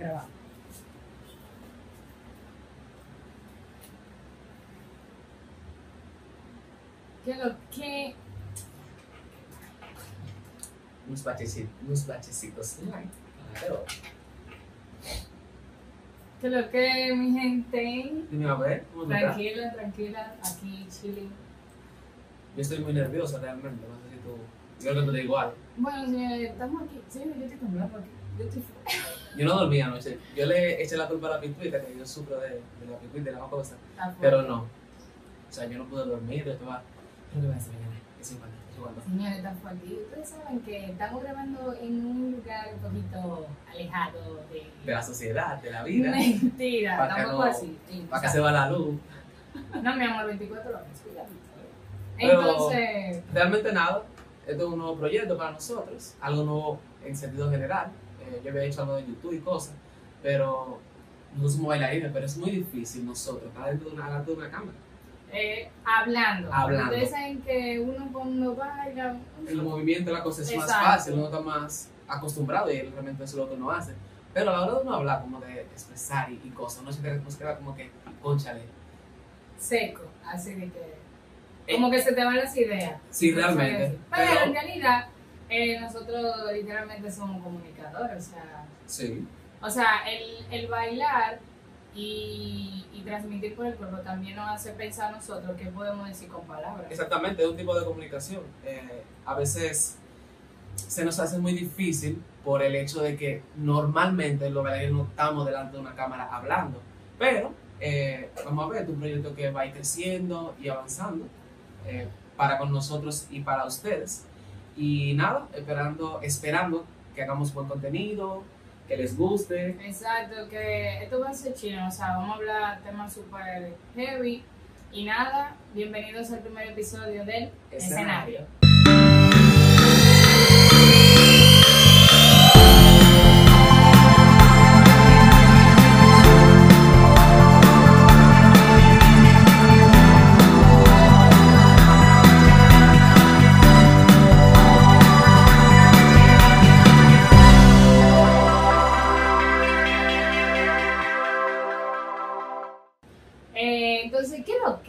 Grabado. ¿Qué lo que? Unos bachecitos, unos bachecitos. Claro. ¿Qué lo que, mi gente? A ver. Tranquila, tranquila, aquí chilling. Yo estoy muy nervioso realmente, no sé si tú... Yo creo que te digo algo. Bueno, señores, estamos aquí. Señores, yo estoy temblando aquí. Yo estoy Yo no dormí anoche. Yo le eché la culpa a la picuita, que yo sufro de, de la picuita y de la cosa. afuera. Pero no. O sea, yo no pude dormir, yo estaba... ¿Qué voy a hacer mañana? Es igual, es igual. Señores, estamos aquí. Ustedes saben que estamos grabando en un lugar un poquito alejado de. De la sociedad, de la vida. Mentira, Pa' que tampoco no- así. sí, Para sea, se va la luz. No, mi amor, 24 horas. cuidado. Entonces, Realmente nada. Es un nuevo proyecto para nosotros. Algo nuevo en sentido general. Eh, yo había hecho algo de YouTube y cosas. Pero nosotros somos bailarines, pero es muy difícil nosotros estar dentro de una, de una cámara. eh, hablando. Hablando. Ustedes saben que uno cuando baila. El movimiento, la cosa es más fácil, uno está más acostumbrado y él realmente eso es lo que uno hace. Pero a la hora de uno hablar, como de expresar y, y cosas, uno se queda, uno se queda como que, conchale. seco, así de que. Eh, Como que se te van las ideas. Sí, realmente. Pero, Pero- en realidad, eh, nosotros literalmente somos comunicadores, o sea. Sí. O sea, el, el bailar y, y transmitir por el cuerpo también nos hace pensar a nosotros qué podemos decir con palabras. Exactamente, es un tipo de comunicación. Eh, a veces se nos hace muy difícil por el hecho de que normalmente los bailarines no estamos delante de una cámara hablando. Pero eh, vamos a ver, es un proyecto que va a ir creciendo y avanzando eh, para con nosotros y para ustedes. Y nada, esperando, esperando que hagamos buen contenido, que les guste. Exacto, que esto va a ser chino, o sea, vamos a hablar temas super heavy. Y nada, bienvenidos al primer episodio del escenario.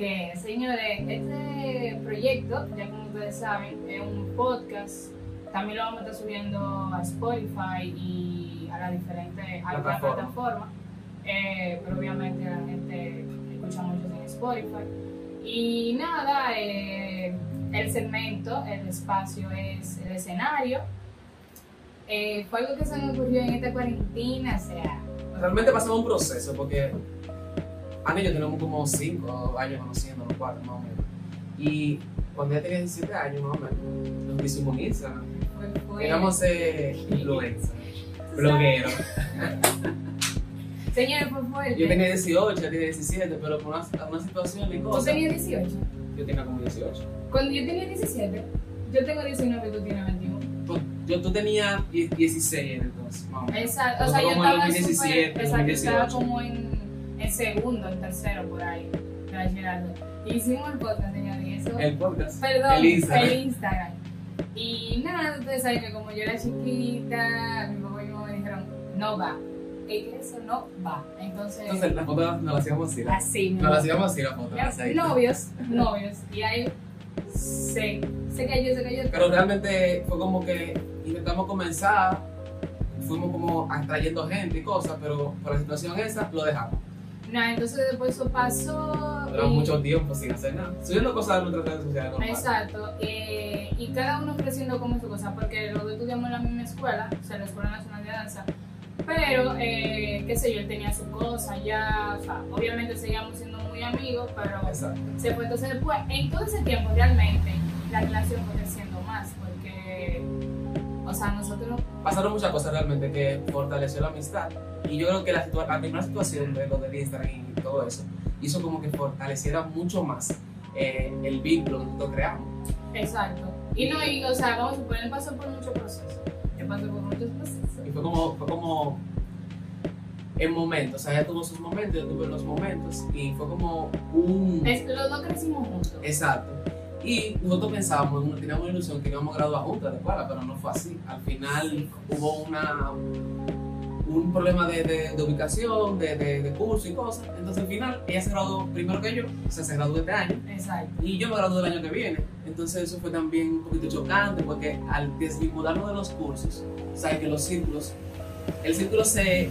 Que, señores? Este proyecto, ya como ustedes saben, es un podcast. También lo vamos a estar subiendo a Spotify y a las diferentes a la Plataforma. plataforma. Eh, pero obviamente la gente escucha mucho en Spotify. Y nada, eh, el segmento, el espacio es el escenario. Eh, fue algo que se me ocurrió en esta cuarentena, o sea, Realmente pasamos un proceso porque Ana y yo tenemos como 5 años conociéndonos, 4 más o menos. Y cuando ella tenía 17 años más o menos, nos hicimos en Instagram. Éramos eh, influencers, blogueros. Señores, fue fuerte. Yo tenía 18, ella tenía 17, pero por una, una situación ¿Tú cosas. tenías 18? Yo tenía como 18. Cuando yo tenía 17, yo tengo 19 y tú tienes 21. Tú, yo, tú tenías 10 16 entonces, más o menos. Exacto, o sea, yo estaba 2017, súper, exacto, estaba 2018. como en, en segundo, en tercero, por ahí, de bachillerato. Hicimos el podcast, señores, y eso... El podcast. Perdón, El Instagram. el Instagram. Y nada, ustedes saben que como yo era chiquita, mi papá y mi mamá me dijeron, no va. Eso no va. Entonces, Entonces la foto nos la hacíamos así. la- así, mi Nos la amor. hacíamos así la foto. Ya, así. novios, novios. Y ahí se, se cayó, se cayó. Pero realmente fue como que intentamos comenzar, fuimos como atrayendo gente y cosas, pero por la situación esa lo dejamos. Nada, entonces después eso pasó. Duramos y- mucho tiempo sin hacer nada. Subiendo cosas de nuestras redes sociales. Exacto. eh, y cada uno creciendo como su cosa, porque los dos estudiamos en la misma escuela, o sea, la Escuela Nacional de Danza. Pero, eh, qué sé yo, él tenía su cosa ya, o sea, obviamente seguíamos siendo muy amigos, pero Exacto. se fue. Entonces, después, en todo ese tiempo, realmente, la relación fue creciendo más, porque, o sea, nosotros Pasaron muchas cosas realmente que fortaleció la amistad. Y yo creo que la, situa- la primera situación de lo del Instagram y todo eso hizo como que fortaleciera mucho más eh, el vínculo que nosotros creamos. Exacto. Y no, y, o sea, vamos a suponer, él pasó por muchos procesos. Yo pasé por muchos procesos. Y fue como, fue como en momentos, o sea, ella tuvo sus momentos, yo tuve los momentos, y fue como un... Es- los dos crecimos juntos. Exacto. Y nosotros pensábamos, teníamos una ilusión que íbamos a graduar juntos de la escuela, pero no fue así. Al final hubo una un problema de, de, de ubicación, de, de, de curso y cosas. Entonces al final ella se graduó primero que yo, o sea, se graduó este año. Exacto. Y yo me gradué el año que viene. Entonces eso fue también un poquito chocante porque al desvincularnos de los cursos, o sea, que los círculos, el círculo se,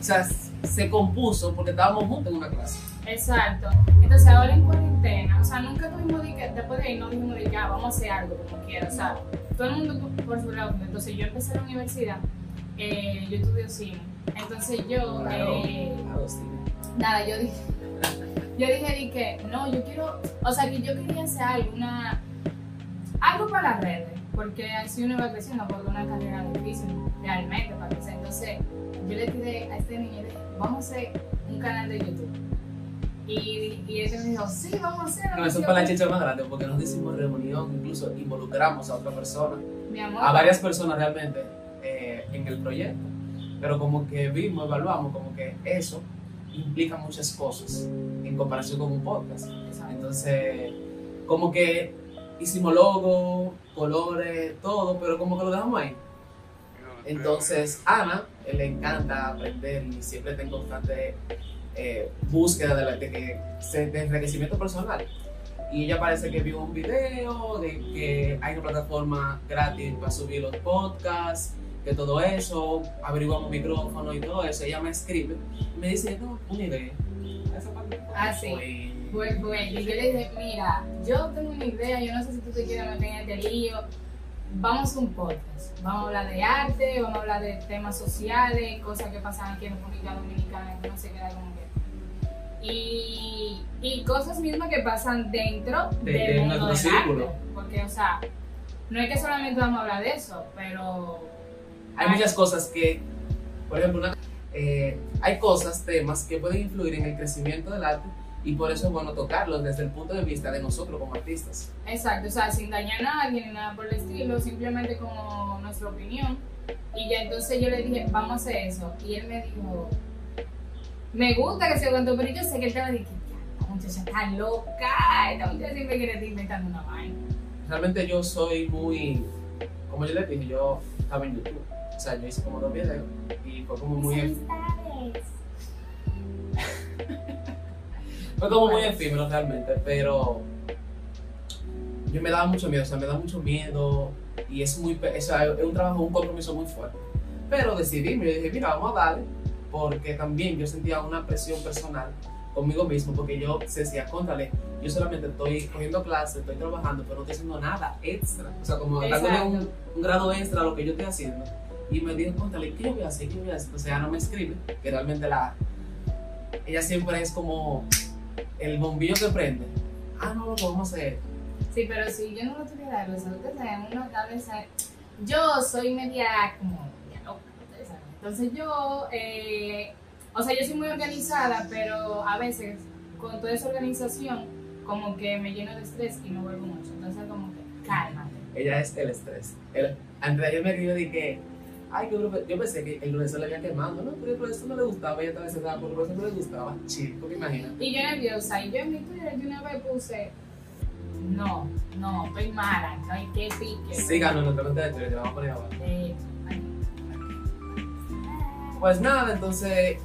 o sea, se compuso porque estábamos juntos en una clase. Exacto. Entonces ahora en cuarentena, o sea, nunca tuvimos de que, después de ahí no dijimos de que ah, vamos a hacer algo como quiera, o sea, todo el mundo por su lado. Entonces yo empecé la universidad, eh, yo estudio cine. Entonces yo, Claro, eh, nada, yo dije, yo dije di que no, yo quiero, o sea, que yo quería hacer algo, una, algo para las redes, porque así uno va creciendo, porque una carrera difícil realmente para crecer. Entonces yo le tiré a este niño vamos a hacer un canal de YouTube. Y, y ella me dijo, sí, vamos a hacerlo. No, eso fue la chicha más grande porque nos hicimos reunión, incluso involucramos a otra persona, Mi amor. a varias personas realmente eh, en el proyecto. Pero como que vimos, evaluamos, como que eso implica muchas cosas en comparación con un podcast. Exacto. Entonces, como que hicimos logo, colores, todo, pero como que lo dejamos ahí. Entonces, Ana le encanta aprender y siempre está en constante eh, búsqueda de, la, de, de enriquecimiento personal. Y ella parece que vio un video de que hay una plataforma gratis para subir los podcasts, que todo eso, averiguamos micrófono y todo eso. Ella me escribe y me dice, no, una idea. Esa parte Ah, sí. fue- Pues y yo le dije, mira, yo tengo una idea, yo no sé si tú te quieres meter en este lío. Vamos a un podcast, vamos a hablar de arte, vamos a hablar de temas sociales, cosas que pasan aquí en República Dominicana, que no se queda como que. Y, y cosas mismas que pasan dentro De- del de mundo del arte. Porque, o sea, no es que solamente vamos a hablar de eso, pero. hay muchas cosas que, por ejemplo, una- eh, hay cosas, temas que pueden influir en el crecimiento del arte y por eso es bueno tocarlos desde el punto de vista de nosotros como artistas. Exacto, o sea, sin dañar a nadie ni nada por el estilo, simplemente como nuestra opinión. Y ya entonces yo le dije, vamos a hacer eso. Y él me dijo, me gusta que se cuento, pero yo sé que él estaba diciendo, ya, esta muchacha está loca, esta muchacha siempre quiere estar inventando una vaina. Realmente yo soy muy, como yo les dije, yo estaba en YouTube. O sea, yo hice como dos videos y fue como muy, fue como muy efímero realmente, pero yo me daba mucho miedo, o sea, me da mucho miedo y es muy, pe- o sea, es un trabajo, un compromiso muy fuerte. Pero decidí, yo dije, mira, vamos a darle, porque también yo sentía una presión personal conmigo mismo, porque yo decía, contrale, yo solamente estoy cogiendo clases, estoy trabajando, pero no estoy haciendo nada extra, o sea, como dándole un, un grado extra a lo que yo estoy haciendo. Y me dije, contrale, ¿qué yo voy a hacer? ¿Qué voy a hacer? Entonces ella no me escribe, que realmente la, ella siempre es como el bombillo que prende. Ah, no, lo podemos hacer. Sí, pero si yo no lo tuviera algo, o sea, ustedes saben, uno a veces, yo soy media como, media loca. Entonces yo, eh, o sea, yo soy muy organizada, pero a veces con toda esa organización, como que me lleno de estrés y me vuelvo mucho. Entonces como que, cálmate. Ella es el estrés. El, antes de ayer me dio de que, ay, que yo pensé que el profesor le había quemado, ¿no? Pero el profesor no le gustaba, ella estaba desesperada porque el profesor no le gustaba. Chico, ¿te imaginas? Y yo nerviosa, y yo en mi Twitter de una vez puse, no, no, estoy mala, no hay que pique. Síganos en nuestra cuenta de Twitter, te vamos a poner abajo. Eh. Pues nada, entonces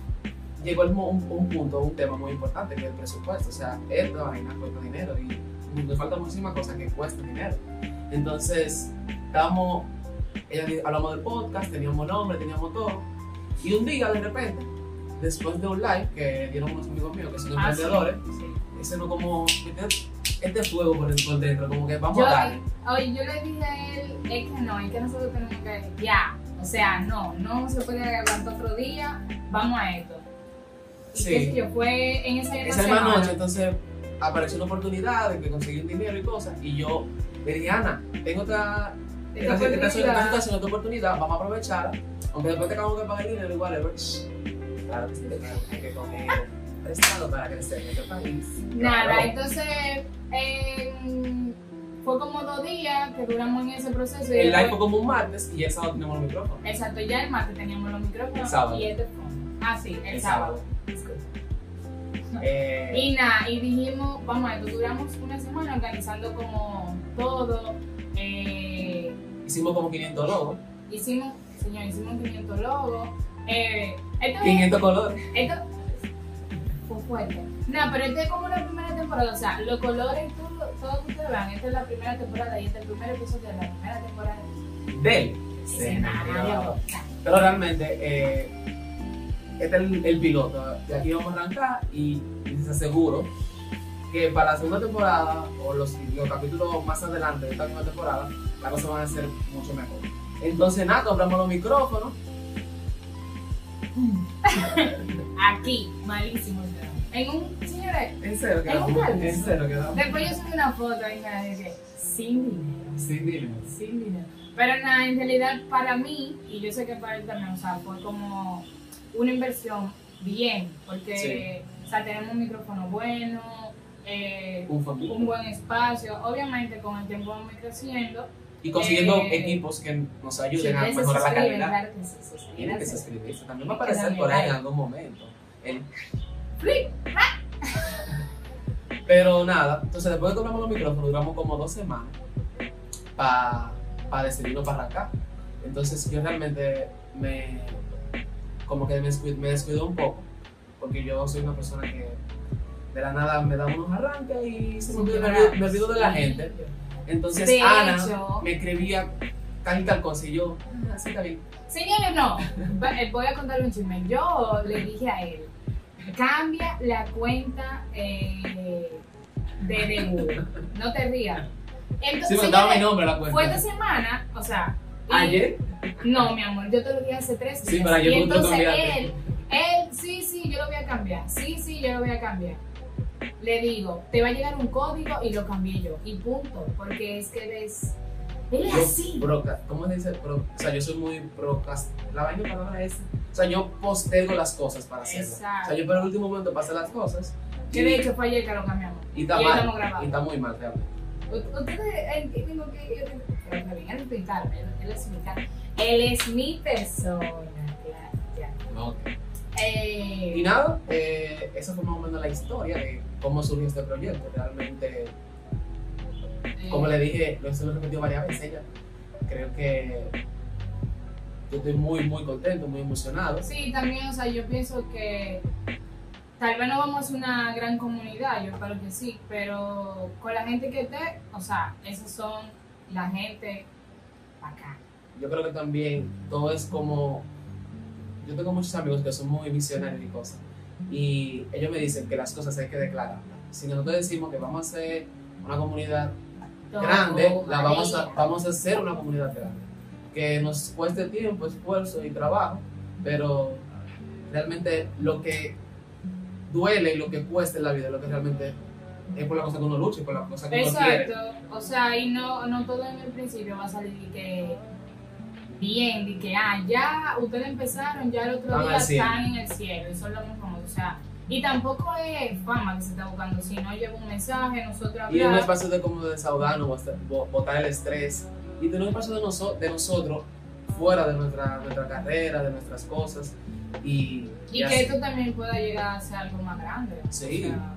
llegó el un, un punto, un tema muy importante que es el presupuesto. O sea, esta vaina cuesta dinero y nos faltan muchísimas cosas que cuestan dinero. Entonces, di- hablamos del podcast, teníamos nombre, teníamos todo. Y un día, de repente, después de un live que dieron unos amigos míos que son Ah, emprendedores, sí. ese no como, este, este fuego por, el- por dentro, como que vamos Yo, a darle. oye, yo le dije a él, es que no, es que nosotros tenemos que, ya, o sea, no, no se puede aguantar otro día, vamos a esto. Y Sí. qué sé yo, fue en esa misma Esa misma semana. noche, entonces apareció una oportunidad de que conseguí un dinero y cosas. Y yo le dije, Ana, tengo esta, Esta esta, esta, esta oportunidad. situación, esta oportunidad, vamos a aprovecharla. Aunque después tengamos que pagar el dinero, igual, claro que sí, claro, hay que coger prestado para crecer en este país. Nada, entonces eh, fue como dos días que duramos en ese proceso. El live fue como un martes y el sábado teníamos los micrófonos. Exacto, ya el martes teníamos los micrófonos El sábado. y este fue. Ah, sí, el, El sábado. Eh, Y nada, y dijimos, vamos a esto, duramos una semana organizando como todo. Hicimos como 500 logos. hicimos, señor, hicimos 500 logos. Eh, esto es- 500 colores. Esto fue fuerte. No, pero esta es como la primera temporada. O sea, los colores, todo, todo que ustedes vean, esta es la primera temporada y este es el primer episodio de la primera temporada. Del Escenario. Pero realmente, eh, este es el, el piloto. De aquí vamos a arrancar y, y les aseguro que para la segunda temporada o los, los capítulos más adelante de esta misma temporada, las cosas van a ser mucho mejor. Entonces, nada, compramos los micrófonos. Aquí, malísimo. En un, señores, En serio, ¿En un caldo? En serio, quedamos. después yo subí una foto y me dije, sin dinero. Sin dinero. Sin dinero. Pero nada, en realidad para mí, y yo sé que para él también, o sea, fue como una inversión bien, porque o sea, tenemos un micrófono bueno, eh, Un buen espacio. Obviamente con el tiempo vamos creciendo. Y consiguiendo Eh, equipos que nos ayuden a mejorar la calidad. claro que sí. Tienen que suscribirse. También va a aparecer por ahí en algún momento. El-. Pero nada, entonces después de que compramos los micrófonos, duramos como dos semanas para decidirnos para arrancar. Entonces yo realmente me, como que me descuidé, me descuidé un poco, porque yo soy una persona que de la nada me da unos arranques y se me, olvida- me olvido de la gente. Entonces De Ana hecho- me escribía tal y tal cosa y yo, ah, sí, está bien. Señores, no. Eh, Voy a contarle un chisme. Yo le dije a él, cambia la cuenta eh, de, de Google. No te rías. Sí, Entonces, daba mi nombre la cuenta. fue esta semana, o sea... Ayer, No, mi amor, yo te lo dije hace tres días. Sí, ayer y entonces él, él, sí, sí, yo lo voy a cambiar. Sí, sí, yo lo voy a cambiar. Le digo, te va a llegar un código y lo cambié yo. Y punto. Porque es que él es. Él es yo así. proca- ¿cómo se dice? Pro- o sea, yo soy muy procrast... La vaina palabra es... O sea, yo postergo las cosas para hacerlas. Exacto. O sea, yo espero el último momento para hacer las cosas. Que de hecho fue ayer que lo cambiamos. Y está y mal. Y está muy mal, realmente. Ustedes entienden lo que yo. Pero bien, él es mi cara, él, es mi persona. Claro, ya. Ok. Eh, Y nada, eh, esa fue más o menos la historia de cómo surgió este proyecto. Realmente, como le dije, lo he repetido varias veces ella. Creo que yo estoy muy, muy contento, muy emocionado. Sí, también, o sea, yo pienso que tal vez no vamos a una gran comunidad, yo espero que sí, pero con la gente que esté, o sea, esos son la gente acá. Yo creo que también todo es como. Yo tengo muchos amigos que son muy visionarios y cosas. Y ellos me dicen que las cosas hay que declararlas. Si nosotros decimos que vamos a ser una comunidad grande, la vamos a, vamos a hacer una comunidad grande. Que nos cueste tiempo, esfuerzo y trabajo, pero realmente lo que duele y lo que cuesta en la vida, lo que realmente es por la cosa que uno lucha y por la cosa que uno quiere. Exacto, o sea, y no, no todo en el principio va a salir que bien, de que ah, ya ustedes empezaron, ya el otro Van día están en el cielo y son los o sea, y tampoco es fama que se está buscando, sino lleva un mensaje, nosotros Y es un espacio de como de desahogarnos, botar- bo- botar el estrés y tener un espacio de, noso- de nosotros fuera de nuestra, nuestra carrera, de nuestras cosas. Y, Y que esto también pueda llegar a ser algo más grande. Sí. O sea,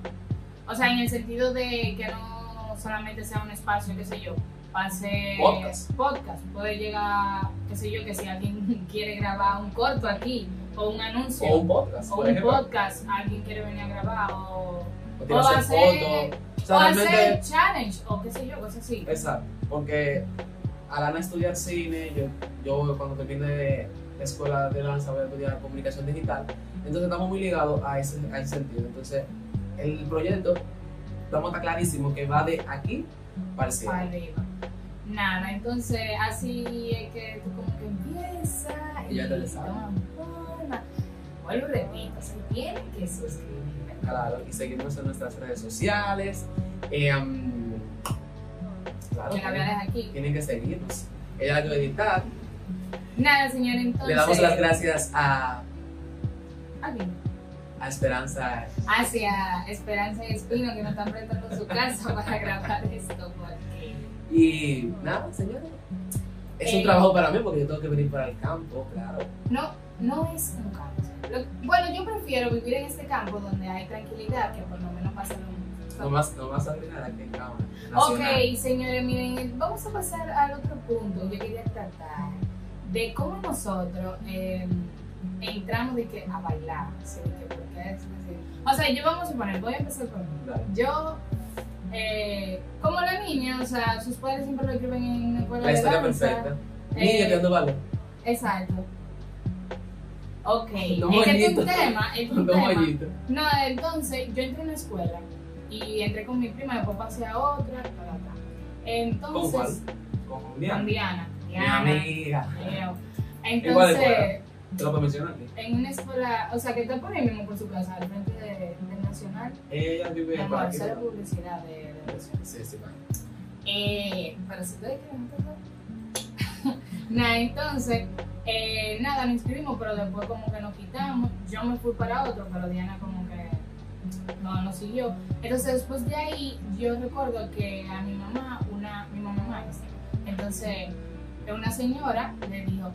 o sea, en el sentido de que no solamente sea un espacio, qué sé yo, para hacer Podcast. podcast. Puede llegar, qué sé yo, que si alguien quiere grabar un corto aquí, o un anuncio, o un podcast, o por un podcast, alguien quiere venir a grabar, o, O o hacer hacer- fotos. O o sea, hacer realmente, challenge, o qué sé yo, cosas así. exacto. Porque al Ana estudiar cine, yo, yo cuando termine de la escuela de danza voy a estudiar comunicación digital. Entonces estamos muy ligados a ese, a ese sentido. Entonces, el proyecto, estamos está clarísimo que va de aquí para el cielo. para arriba. Nada, entonces así es que tú como que empiezas Y ya te le sabes. Vuelvo y repito, se tienen que suscribir. Claro, y seguirnos en nuestras redes sociales. Eh, um, claro, dejar aquí. tienen que seguirnos. Ella la que va a editar. Nada, señor, entonces. Le damos las gracias a, Aquí. a Esperanza. Hacia Esperanza y Espino que nos están prestando su casa para grabar esto. Porque... Y nada, señores. Es un Eh. trabajo para mí porque yo tengo que venir para el campo, claro. No, no es un campo. Bueno, yo prefiero vivir en este campo donde hay tranquilidad que por lo menos pasa lo No más, no más arruinar aquí en cámara. Ok, señores, miren, vamos a pasar al otro punto. Yo quería tratar de cómo nosotros eh, entramos de que a bailar. De que, ¿por qué es así? O sea, yo vamos a suponer, voy a empezar por mí. Yo, eh, como la niña, o sea, sus padres siempre lo escriben en una escuela La de historia danza. perfecta. Eh, Niña que ando balón. Exacto. Ok, es que es un tema, es un tema. No, entonces yo entré a una escuela y entré con mi prima, después pasé a otra. ¿Con cuál? Entonces, Con con Diana. Diana. Mi Diana. amiga. Igual de Entonces, buena. Te lo puedo mencionar en una escuela, o sea, que está por ahí mismo por su casa, al frente de, del Nacional, Ella vive amor, aquí. cero publicidad de, de Nacional. Sí, sí, vale. Eh, pero si ustedes quieren empezar. Nada, entonces, eh, nada, nos inscribimos, pero después como que nos quitamos. Yo me fui para otro, pero Diana como que no nos siguió. Entonces, después de ahí, yo recuerdo que a mi mamá, una, mi mamá maestra, entonces, una señora le dijo,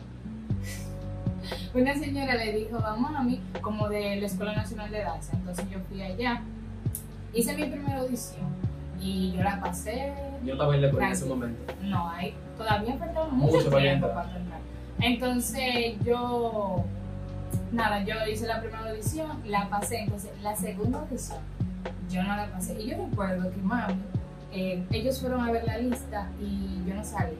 una señora le dijo a mami, como de la Escuela Nacional de Danza. Entonces, yo fui allá, hice mi primera audición y yo la pasé Yo la bailé por en ese momento. no hay, todavía faltaba mucho, Mucho para tiempo para entrar. Entonces yo, nada, yo hice la primera audición, la pasé, entonces la segunda audición yo no la pasé. Y yo recuerdo que mami, eh, ellos fueron a ver la lista y yo no salí.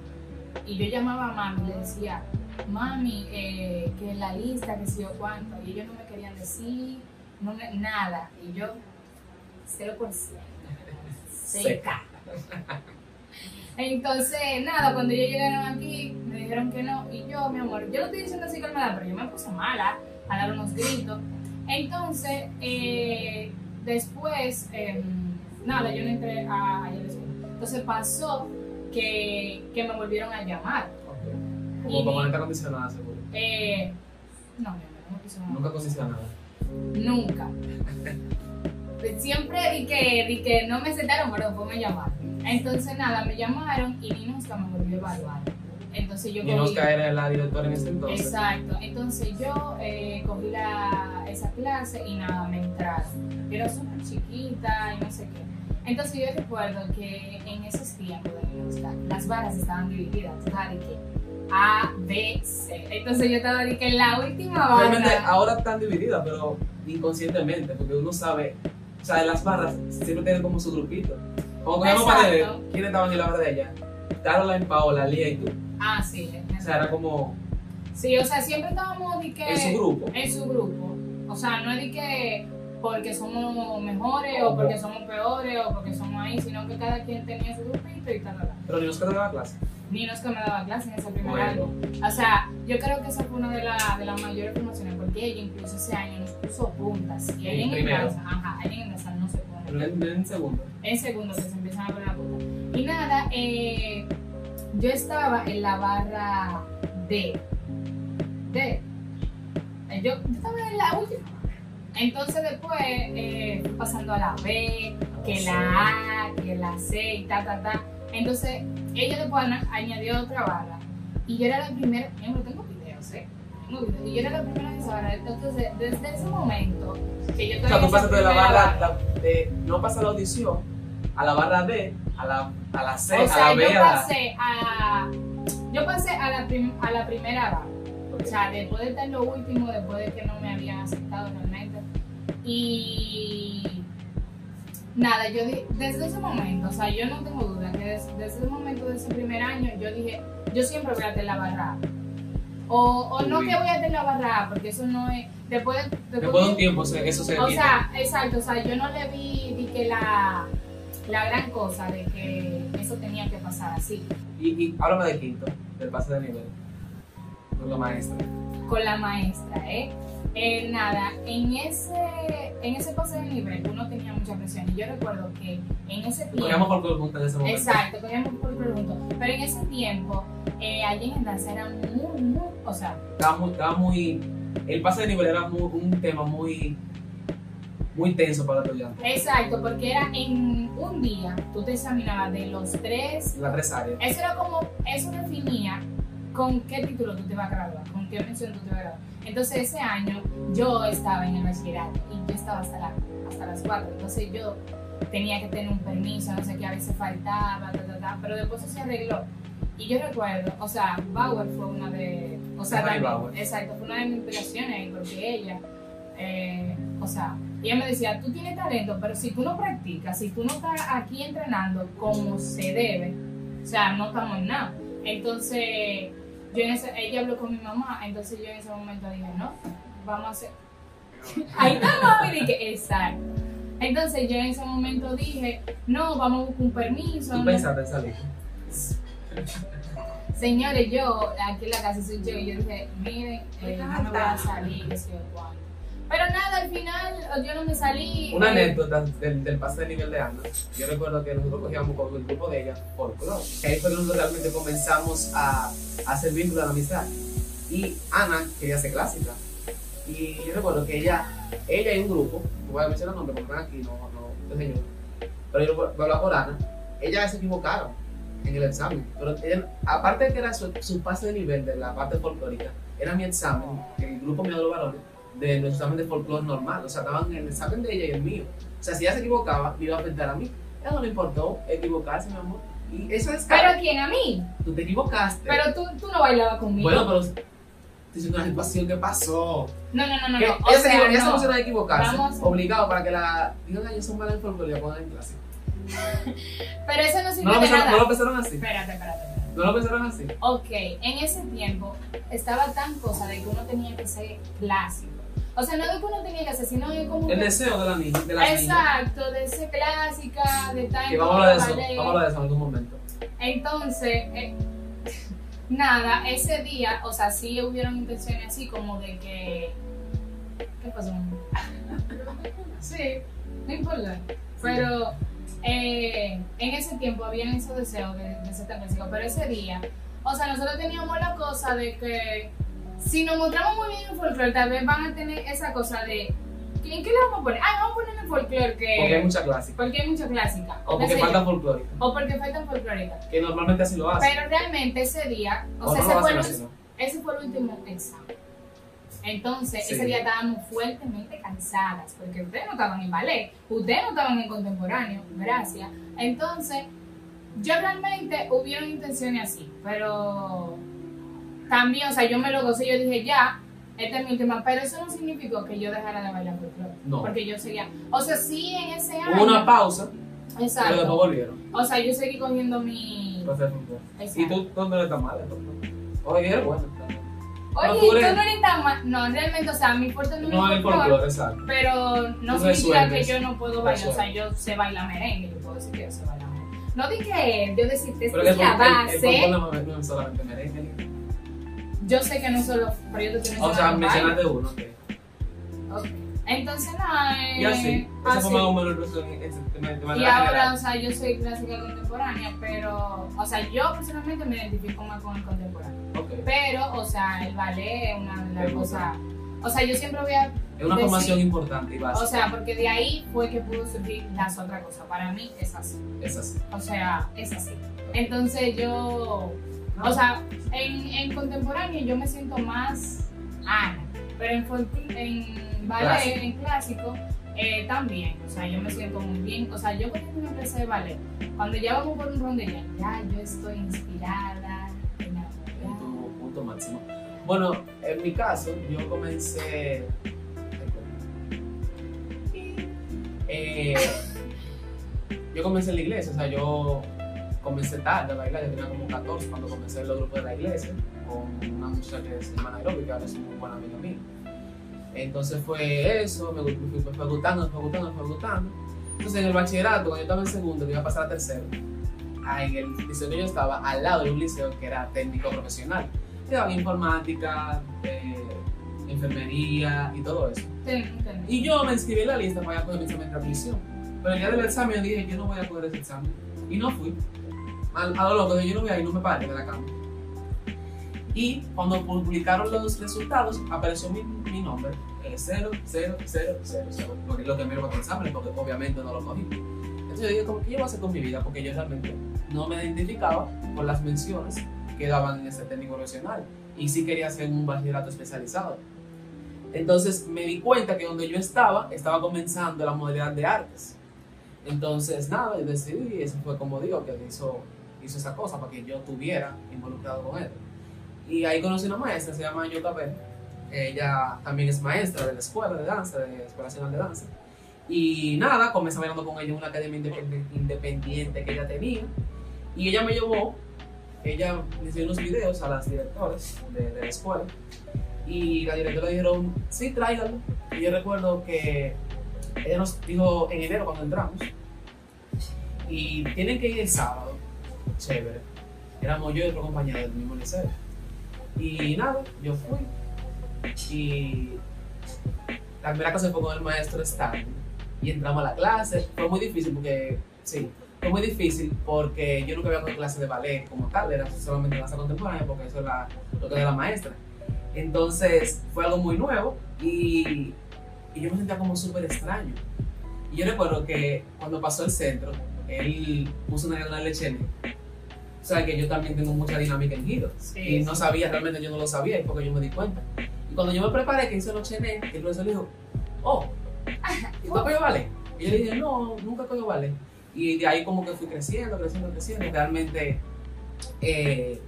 Y yo llamaba a mami y le decía, mami, eh, que la lista, que sé yo cuánto. Y ellos no me querían decir no nada. Y yo, 0%. Seca. Entonces, nada, cuando ellos llegaron aquí, me dijeron que no. Y yo, mi amor, yo no estoy diciendo así calmada, pero yo me puse mala a dar unos gritos. Entonces, eh, después, eh, nada, yo no entré a, a. Entonces pasó que, que me volvieron a llamar. Ok. Y- Como para ponerte acondicionada, seguro. Eh, no, mi amor, no me puso nada. Nunca acondicionada. Nunca. Siempre di que, di que no me sentaron, pero después me llamaron. Entonces, nada, me llamaron y Ninoska me volvió a evaluar. Entonces yo Y cogí... Era la directora en ese entonces. Exacto. Entonces yo eh, cogí la, esa clase y nada, me entraron. Yo era súper chiquita y no sé qué. Entonces yo recuerdo que en esos tiempos de Ninoska, las barras estaban divididas. De que A, B, C. Entonces yo estaba de que la última barra... Realmente ahora están divididas, pero inconscientemente, porque uno sabe, o sea, las barras siempre tienen como su grupito. Como cogemos Exacto. paredes, ¿quiénes estaban en la barra de ella? Caroline, Paola, Lía y tú. Ah, sí. O sea, era como Sí, o sea, siempre estábamos de que... en su grupo. En su grupo. O sea, no es de que porque somos mejores o porque somos peores o porque somos ahí, sino que cada quien tenía su grupito y tal, tal. Pero ni nos quedó la clase. Ni no es que me daba clase en ese primer Bueno. álbum. O sea, yo creo que esa fue una de, la- de las mayores promociones porque ella incluso ese año nos puso puntas. Y ahí en danza, ajá, ahí en el danza no se pone. Pero en, en segundo. En segundo que se empiezan a poner la punta. Y nada, eh, yo estaba en la barra D. D. Eh, Yo, yo estaba en la última. Entonces después eh, pasando a la B, que la A, que la C y ta, ta, ta. Entonces ella después añadió otra barra. Y yo era la primera, yo no tengo videos, ¿eh? Tengo videos. Y yo era la primera en esa barra. Entonces desde ese momento que yo O sea, tú pasaste de la primera barra, la- de no pasar la audición, a la barra D, a la, a la C, O a la B, yo a la... pasé a, yo pasé a la, prim- a la primera barra. O sea, después de estar lo último, después de que no me habían aceptado realmente. Y nada, yo desde ese momento, o sea, yo no tengo duda que des- desde, el momento de ese primer año, yo dije, yo siempre voy a tener la barra. O, o no que voy a tener la barra porque eso no es. Después, después, Después de un tiempo, o sea, eso se o sea, exacto, o sea, yo no le vi, vi que la, la gran cosa de que eso tenía que pasar así. Y, y háblame de quinto, del pase de nivel. Con la maestra. Con la maestra, ¿eh? Eh, nada, en ese, en ese pase de nivel uno tenía mucha presión y yo recuerdo que en ese Cogíamos tiempo, por conjunto en ese momento. exacto, cogíamos por pregunto, pero en ese tiempo eh, allí en danza era muy, muy, o sea, Estaba muy, estaba muy... El pase de nivel era muy- un tema muy... Muy tenso para el estudiante. exacto, porque era en un día, tú te examinabas de los tres, Las tres áreas. eso era como, eso definía con qué título tú te vas a graduar, con qué mención tú te vas a graduar. Entonces ese año yo estaba en el bachillerato y yo estaba hasta, la, hasta las 4, entonces yo tenía que tener un permiso, no sé qué, a veces faltaba, ta, ta, ta, pero después eso se arregló. Y yo recuerdo, o sea, Bauer fue una de, O sea, también, Bauer. exacto, fue una de mis inspiraciones porque ella, eh, o sea, ella me decía, tú tienes talento, pero si tú no practicas, si tú no estás aquí entrenando como se debe, o sea, no estamos en nada. Entonces, yo en ese, ella habló con mi mamá, entonces yo en ese momento dije, no, vamos a hacer. Ahí está mami, dije, exacto. Entonces yo en ese momento dije, no, vamos a buscar un permiso. ¿Tú pensaste en salir? Señores, yo aquí en la casa soy yo y yo dije, miren, eh, no voy a salir, que. Pero nada, al final yo no me salí. Una anécdota del, del pase de nivel de Ana. Yo recuerdo que nosotros cogíamos con el grupo de ella por color. Ahí fue nosotros realmente comenzamos a, a hacer vínculos de amistad. Y Ana quería ser clásica. Y yo recuerdo que ella, ella y un grupo, no voy a mencionar nombres porque están aquí, no, no, no yo. Pero yo voy a hablar por Ana. Ellas se equivocaron en el examen. Pero ella- aparte de que era su, su pase de nivel de la parte folclórica, era mi examen, el grupo mío de los varones, de nuestro examen de folclore normal. O sea, estaban en el examen de ella y el mío. O sea, si ella se equivocaba, me iba a afectar a mí. Ella no le importó equivocarse, mi amor. Y eso es ¿Pero quién? A mí. Tú te equivocaste. Pero tú, tú no bailabas conmigo. bueno, pero diciendo una situación que pasó. no, no, no, no. que no. ella O se sea, se no. emociona de equivocarse. Vamos. Obligado para que la. Digan, ay, ellos son malas en folclore y la pongan en clase. Pero eso no sirve No de nada. no lo pensaron así. Espérate, espérate. No lo pensaron así. Ok, en ese tiempo estaba tan cosa de que uno tenía que ser clásico. O sea, no de que uno tenía que ser, sino de como El que- deseo de la niña. De niñas. Exacto, de ser clásica, de estar Que en vamos a hablar de eso. ballet. Vamos a hablar de eso en algún momento. Entonces, eh, nada, ese día, o sea, sí hubieron intenciones así como de que... ¿Qué pasó? Sí, no importa. Pero eh, en ese tiempo habían esos deseos de, de ser tan clásico, pero ese día, o sea, nosotros teníamos la cosa de que si nos mostramos muy bien en folclore, tal vez van a tener esa cosa de... ¿En qué le vamos a poner? Ah, vamos a poner en folclore que... Porque hay mucha clásica. porque hay mucha clásica. O porque falta folclórica. o porque faltan folclóricas. Que normalmente así lo hacen. Pero realmente ese día, o, O sea, no ese, fue el, así, ¿no? ese fue el último examen. Entonces, Sí. ese día estábamos fuertemente cansadas, porque ustedes no estaban en ballet, ustedes no estaban en contemporáneo, gracias. Entonces, yo realmente hubieron intenciones así, pero también, o sea, yo me lo gocé, yo dije, ya, esta es mi última, pero eso no significó que yo dejara de bailar folclore, No. porque yo seguía, o sea, sí, en ese año, Hubo una pausa, pero después exacto, volvieron. o sea, yo seguí cogiendo mi... folclore. Y Exacto. tú, eres tan mala. folclore. Oye, buena. Oye, tú, no eres tan mal. No, realmente, o sea, mi fuerte no, No es folclore, exacto. pero no significa que yo no puedo bailar. O sea, yo sé bailar merengue, yo puedo decir que yo sé bailar merengue. No di que yo decirte, que es la el, el base. no, es- no es solamente merengue. Yo sé que no solo, pero yo te estoy O sea, mencionaste uno. ok. baile. Ok. Entonces, nada, eh, Y así. Eso así. fue más o menos el Y ahora, o sea, yo soy clásica contemporánea, pero, o sea, yo personalmente me identifico más con el contemporáneo. Ok. Pero, o sea, el ballet es una de las cosas. O sea, yo siempre voy a Es una decir- formación importante y O básica. sea, porque de ahí fue que pudo surgir las otras cosas. Para mí es así. es así. O sea, es así. Entonces yo, o sea, en, en contemporáneo yo me siento más Ana, pero en, ballet, en clásico, eh, también. O sea, yo me siento muy bien. O sea, yo cuando de ballet, cuando ya vamos por un rondellón, ya yo estoy inspirada, enamorada. Punto, punto máximo. Bueno, en mi caso, yo comencé. Eh, yo comencé en la iglesia, o sea, yo comencé tarde a bailar, yo tenía como 14 cuando comencé en los grupos de la iglesia, con una muchacha que se llama Nairobi, que ahora es muy buena amiga mía. Entonces fue eso, me, fue, gustando, me fue gustando, me fue gustando. Entonces en el bachillerato, cuando yo estaba en segundo, que iba a pasar a tercero, en el liceo que yo estaba, al lado de un liceo que era técnico profesional. Daban informática, eh, enfermería y todo eso. Y yo me inscribí en la lista para coger mi examen de admisión. Pero el día del examen yo dije, yo no voy a coger ese examen. Y no fui. A, a lo loco, yo no voy a ir, no me paré de la cama. Y cuando publicaron los resultados, apareció mi, mi nombre, eh, 0, 0, 0, 0, 0. Porque es lo que me iba a examen, porque obviamente no lo cogí. Entonces yo dije, ¿cómo que yo voy a hacer con mi vida? Porque yo realmente no me identificaba con las menciones que daban en ese técnico profesional. Y sí quería hacer un bachillerato especializado. Entonces me di cuenta que donde yo estaba, estaba comenzando la modalidad de artes. Entonces, nada, yo decidí, y eso fue como digo, que hizo, hizo esa cosa para que yo estuviera involucrado con él. Y ahí conocí una maestra, se llama Yota Pérez. Ella también es maestra de la escuela de danza, de la Escuela Nacional de Danza. Y nada, comencé bailando con ella en una academia independ- independiente que ella tenía. Y ella me llevó, ella le enseñó unos videos a las directoras de, la escuela. Y la directora dijeron, sí, tráigalo. Y yo recuerdo que ella nos dijo en enero cuando entramos. Y tienen que ir el sábado. Chévere. Éramos yo y otro compañero del mismo liceo. Y nada, yo fui. Y la primera clase fue con el maestro Stanley. Y entramos a la clase. Fue muy difícil porque, sí, fue muy difícil porque yo nunca había cogido clase de ballet como tal, era solamente danza contemporánea porque eso es la- lo que era la maestra. Entonces fue algo muy nuevo y, yo me sentía como súper extraño. Y yo recuerdo que cuando pasó el centro, él puso una diagonal de. O sea que yo también tengo mucha dinámica en giro. Sí, Y no sabía, realmente yo no lo sabía, y porque yo me di cuenta. Y cuando yo me preparé, que hice los chené, el profesor dijo, oh, ¿y tú cogido ballet? Y yo le dije, no, nunca cogido ballet. Y de ahí como que fui creciendo, creciendo, creciendo. Realmente eh,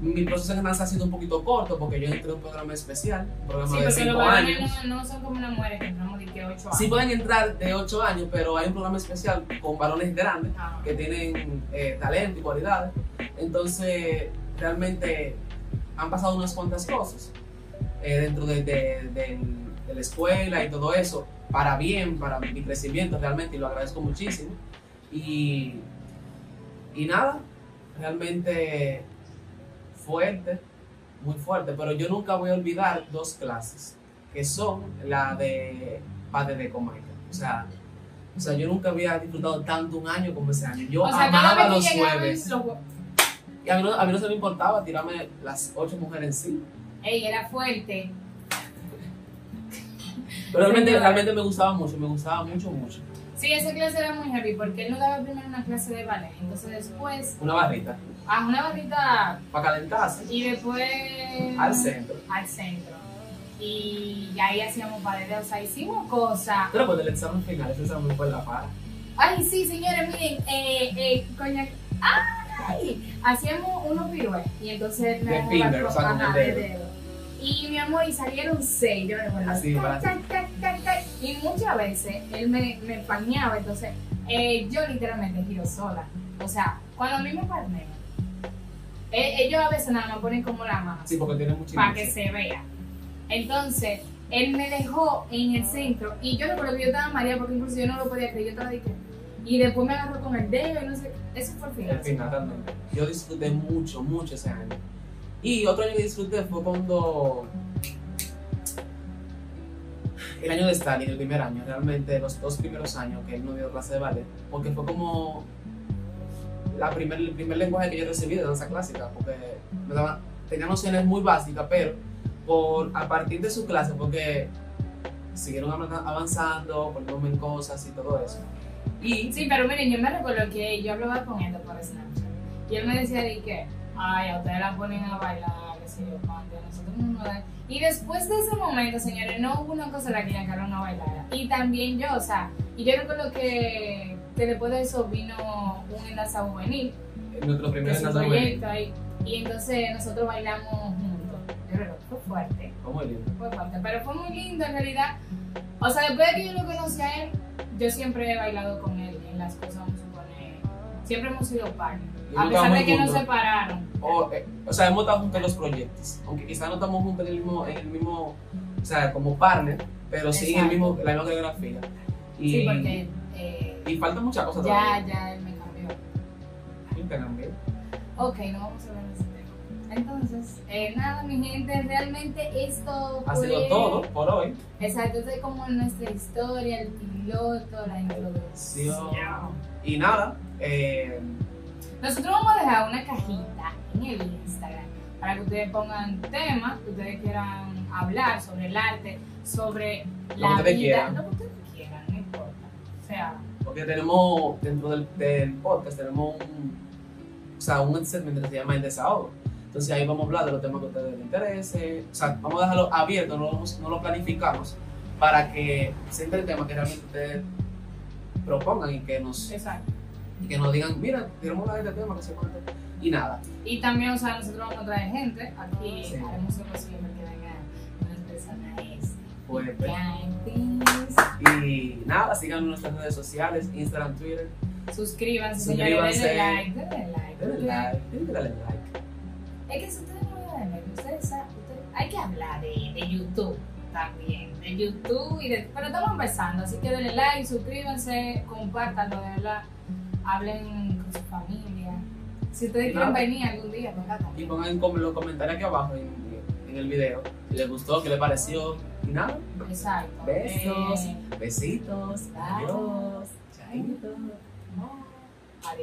mi proceso en danza ha sido un poquito corto porque yo entré en un programa especial, un programa Sí, de porque los 5 varones años. no, no son como una mujer que entramos de que 8 años. Sí pueden entrar de 8 años, pero hay un programa especial con varones grandes Ah, que tienen eh, talento y cualidades. Entonces, realmente han pasado unas cuantas cosas eh, dentro de, de- de la escuela y todo eso, para bien, para mi crecimiento realmente, y lo agradezco muchísimo. Y, y nada, realmente fuerte, muy fuerte, pero yo nunca voy a olvidar dos clases, que son la de Padre de Comarca. O sea, o sea, yo nunca había disfrutado tanto un año como ese año. Yo o sea, cada amaba los jueves. los Y a mí, no, a mí no se me importaba tirarme las ocho mujeres en sí. Ey, era fuerte. Pero realmente, realmente me gustaba mucho, me gustaba mucho, mucho. Sí, esa clase era muy heavy porque él nos daba primero una clase de ballet. Entonces después, Una barrita a una barrita para calentarse y después al centro. al centro. Y ahí hacíamos ballet, o sea, hicimos cosas. Pero pues el examen final, ese examen fue la para. Ay, sí, señores, miren, eh, eh, coña, ay, hacíamos unos piruetes y entonces De finger, o sea, con el dedo. Y mi amor, y salieron seis, yo recuerdo. Así, Tac, para- Y muchas veces él me, me pañaba, entonces eh, yo literalmente giro sola. O sea, cuando a mí me parneo, eh, ellos a veces nada más ponen como la mano Sí, porque tiene mucho para que se vea. Entonces, él me dejó en el centro y yo recuerdo que yo estaba María porque incluso yo no lo podía creer, yo estaba que... Y después me agarró con el dedo y no sé, eso fue el final. El final realmente. Yo disfruté mucho, mucho ese año. Y otro año que disfruté fue cuando. El año de Stalin, el primer año, realmente los dos primeros años que él no dio clase de ballet, porque fue como la primer, el primer lenguaje que yo recibí de danza clásica, porque me daban, tenía nociones muy básicas, pero por, a partir de su clase, porque siguieron avanza- avanzando, poniéndome en cosas y todo eso. Y Sí, pero miren, yo me recuerdo que yo hablaba con él por Snapchat y él me decía de que, ay, a ustedes la ponen a bailar, yo, cuánto, nosotros no nos dan. Y después de ese momento, señores, no hubo una cosa en la que Carol no bailara. Y también yo, o sea, y yo recuerdo que, que después de eso vino un enlace juvenil, nuestro primer enlace proyecto ahí, y entonces nosotros bailamos juntos. Yo recuerdo, fue fuerte. fue muy lindo. fue fuerte, pero fue muy lindo en realidad. O sea, después de que yo lo conocí a él, yo siempre he bailado con él en las cosas, vamos a suponer. Siempre hemos sido par. A pesar de que nos separaron. O, eh, o sea, hemos estado juntos en los proyectos. Aunque quizás no estamos juntos en el mismo, en el mismo o sea, como partner, pero sí en el mismo, la misma coreografía. Y, Sí, porque eh, y falta muchas cosas ya, todavía. ya él me cambió. Y que también. Ok, no vamos a hablar de ese tema. Entonces, eh, nada, mi gente, realmente esto Ha fue... sido todo por hoy. Exacto, esto es como nuestra historia, el piloto, la introducción. Y nada, eh, Nosotros vamos a dejar una cajita en el Instagram para que ustedes pongan temas que ustedes quieran hablar sobre el arte, sobre Lo la que vida, quieran. lo que ustedes quieran, no importa. O sea, porque tenemos dentro del, del podcast, tenemos un, o sea, un segmento que se llama El Desahogo. Entonces ahí vamos a hablar de los temas que a ustedes les interese. O sea, vamos a dejarlo abierto, no no lo planificamos para que sea el tema que realmente ustedes propongan y que nos exacto. y que nos digan, mira, queremos hablar de este tema, que se cuenta. Y nada, Y también, o sea, nosotros vamos a traer gente. Aquí Sí. haremos lo posible que vengan unas personas pues, gigantes. y nada, sigan en nuestras redes sociales, Instagram, Twitter. Suscríbanse, Suscríbanse. Denle like, denle like. Denle like, darle like. Es que si ustedes no le dan like, ustedes saben, ustedes- hay que hablar de, de YouTube también. De YouTube y de. Pero estamos empezando, así que denle like, suscríbanse, compártanlo, de verdad. Hablen con su familia. Si ustedes quieren venir algún día, acá Y pongan como los comentarios aquí abajo en, en el video. Si les gustó, qué les pareció. Y nada, Exacto. besos, Eh, besitos, adiós, chaito.